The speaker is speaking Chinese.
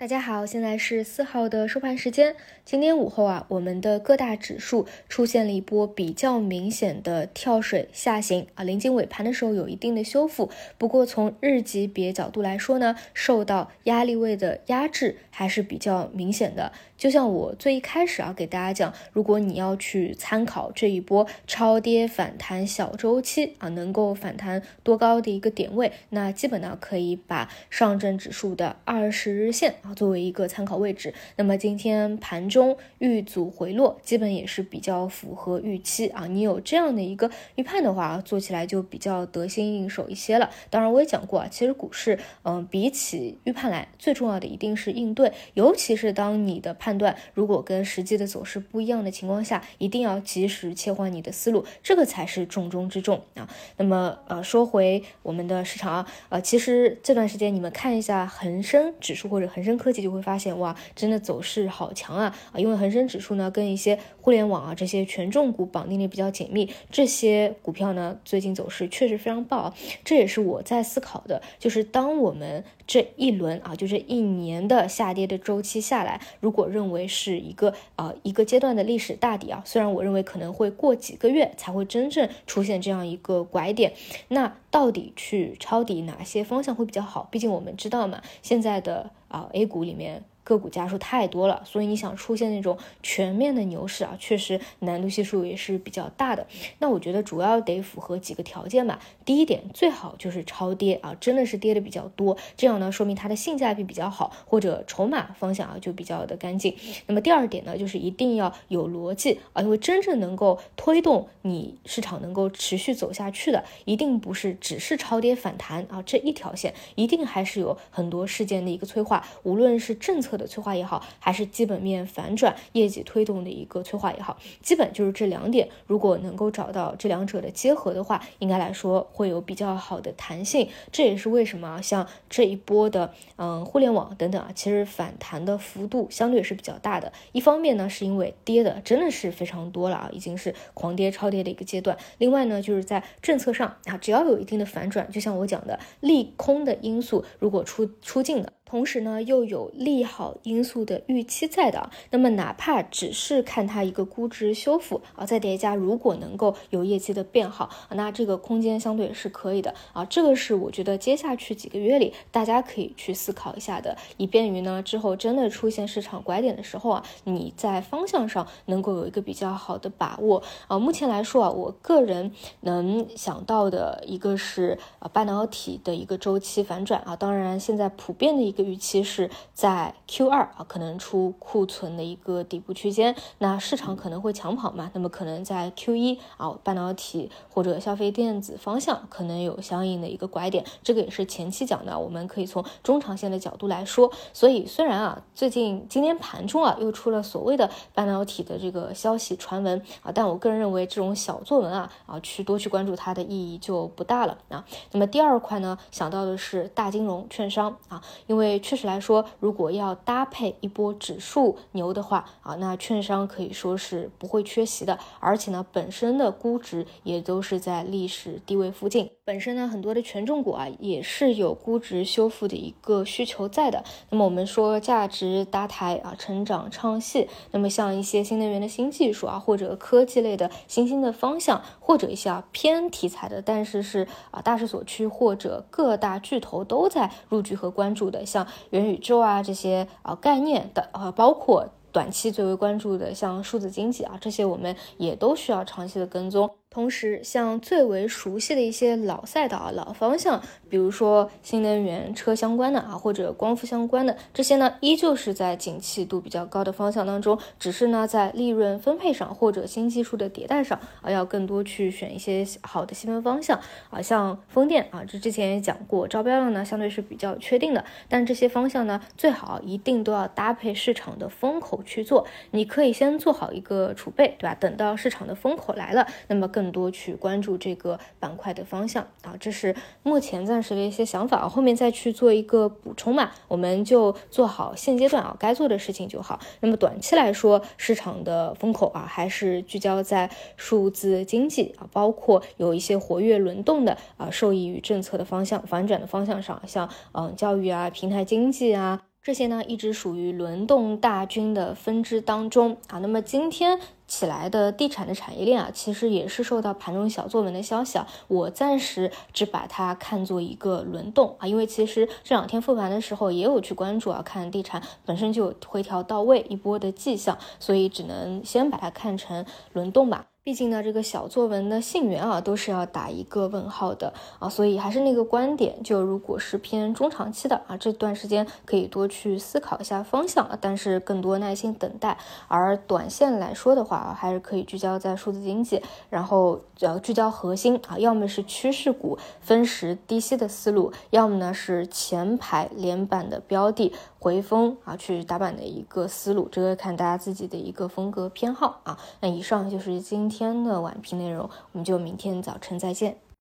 大家好，现在是四号的收盘时间。今天午后啊，我们的各大指数出现了一波比较明显的跳水下行啊，临近尾盘的时候有一定的修复。不过从日级别角度来说呢，受到压力位的压制还是比较明显的。就像我最一开始啊给大家讲，如果你要去参考这一波超跌反弹小周期啊，能够反弹多高的一个点位，那基本呢可以把上证指数的二十日线。作为一个参考位置，那么今天盘中遇阻回落，基本也是比较符合预期啊。你有这样的一个预判的话，做起来就比较得心应手一些了。当然，我也讲过啊，其实股市，嗯，比起预判来，最重要的一定是应对，尤其是当你的判断如果跟实际的走势不一样的情况下，一定要及时切换你的思路，这个才是重中之重啊。那么，呃，说回我们的市场啊，呃，其实这段时间你们看一下恒生指数或者恒生。科技就会发现哇，真的走势好强啊啊！因为恒生指数呢跟一些互联网啊这些权重股绑定的比较紧密，这些股票呢最近走势确实非常棒、啊。这也是我在思考的，就是当我们这一轮啊，就这一年的下跌的周期下来，如果认为是一个啊一个阶段的历史大底啊，虽然我认为可能会过几个月才会真正出现这样一个拐点，那到底去抄底哪些方向会比较好？毕竟我们知道嘛，现在的。啊，A 股里面。个股家数太多了，所以你想出现那种全面的牛市啊，确实难度系数也是比较大的。那我觉得主要得符合几个条件吧。第一点，最好就是超跌啊，真的是跌的比较多，这样呢说明它的性价比比较好，或者筹码方向啊就比较的干净。那么第二点呢，就是一定要有逻辑啊，因为真正能够推动你市场能够持续走下去的，一定不是只是超跌反弹啊这一条线，一定还是有很多事件的一个催化，无论是政策。的催化也好，还是基本面反转、业绩推动的一个催化也好，基本就是这两点。如果能够找到这两者的结合的话，应该来说会有比较好的弹性。这也是为什么像这一波的嗯互联网等等啊，其实反弹的幅度相对是比较大的。一方面呢，是因为跌的真的是非常多了啊，已经是狂跌超跌的一个阶段。另外呢，就是在政策上啊，只要有一定的反转，就像我讲的利空的因素如果出出尽的。同时呢，又有利好因素的预期在的，那么哪怕只是看它一个估值修复啊，再叠加如果能够有业绩的变好，那这个空间相对是可以的啊。这个是我觉得接下去几个月里大家可以去思考一下的，以便于呢之后真的出现市场拐点的时候啊，你在方向上能够有一个比较好的把握啊。目前来说啊，我个人能想到的一个是啊半导体的一个周期反转啊，当然现在普遍的一个。预期是在 Q 二啊，可能出库存的一个底部区间，那市场可能会抢跑嘛？那么可能在 Q 一啊，半导体或者消费电子方向可能有相应的一个拐点，这个也是前期讲的，我们可以从中长线的角度来说。所以虽然啊，最近今天盘中啊又出了所谓的半导体的这个消息传闻啊，但我个人认为这种小作文啊啊，去多去关注它的意义就不大了啊。那么第二块呢，想到的是大金融券商啊，因为确实来说，如果要搭配一波指数牛的话啊，那券商可以说是不会缺席的，而且呢，本身的估值也都是在历史低位附近。本身呢，很多的权重股啊，也是有估值修复的一个需求在的。那么我们说价值搭台啊，成长唱戏。那么像一些新能源的新技术啊，或者科技类的新兴的方向，或者一些啊偏题材的，但是是啊大势所趋，或者各大巨头都在入局和关注的，像元宇宙啊这些啊概念的啊，包括短期最为关注的像数字经济啊，这些我们也都需要长期的跟踪。同时，像最为熟悉的一些老赛道、啊老方向，比如说新能源车相关的啊，或者光伏相关的这些呢，依旧是在景气度比较高的方向当中，只是呢，在利润分配上或者新技术的迭代上啊，要更多去选一些好的细分方向啊，像风电啊，这之前也讲过，招标量呢相对是比较确定的，但这些方向呢，最好一定都要搭配市场的风口去做，你可以先做好一个储备，对吧？等到市场的风口来了，那么。更多去关注这个板块的方向啊，这是目前暂时的一些想法，后面再去做一个补充嘛。我们就做好现阶段啊该做的事情就好。那么短期来说，市场的风口啊还是聚焦在数字经济啊，包括有一些活跃轮动的啊，受益于政策的方向反转的方向上，像嗯教育啊、平台经济啊。这些呢一直属于轮动大军的分支当中啊。那么今天起来的地产的产业链啊，其实也是受到盘中小作文的消息啊，我暂时只把它看作一个轮动啊，因为其实这两天复盘的时候也有去关注啊，看地产本身就有回调到位一波的迹象，所以只能先把它看成轮动吧。毕竟呢，这个小作文的信源啊，都是要打一个问号的啊，所以还是那个观点，就如果是偏中长期的啊，这段时间可以多去思考一下方向，但是更多耐心等待。而短线来说的话啊，还是可以聚焦在数字经济，然后要聚焦核心啊，要么是趋势股分时低吸的思路，要么呢是前排连板的标的回风啊去打板的一个思路，这个看大家自己的一个风格偏好啊。那以上就是今天。天的晚评内容，我们就明天早晨再见。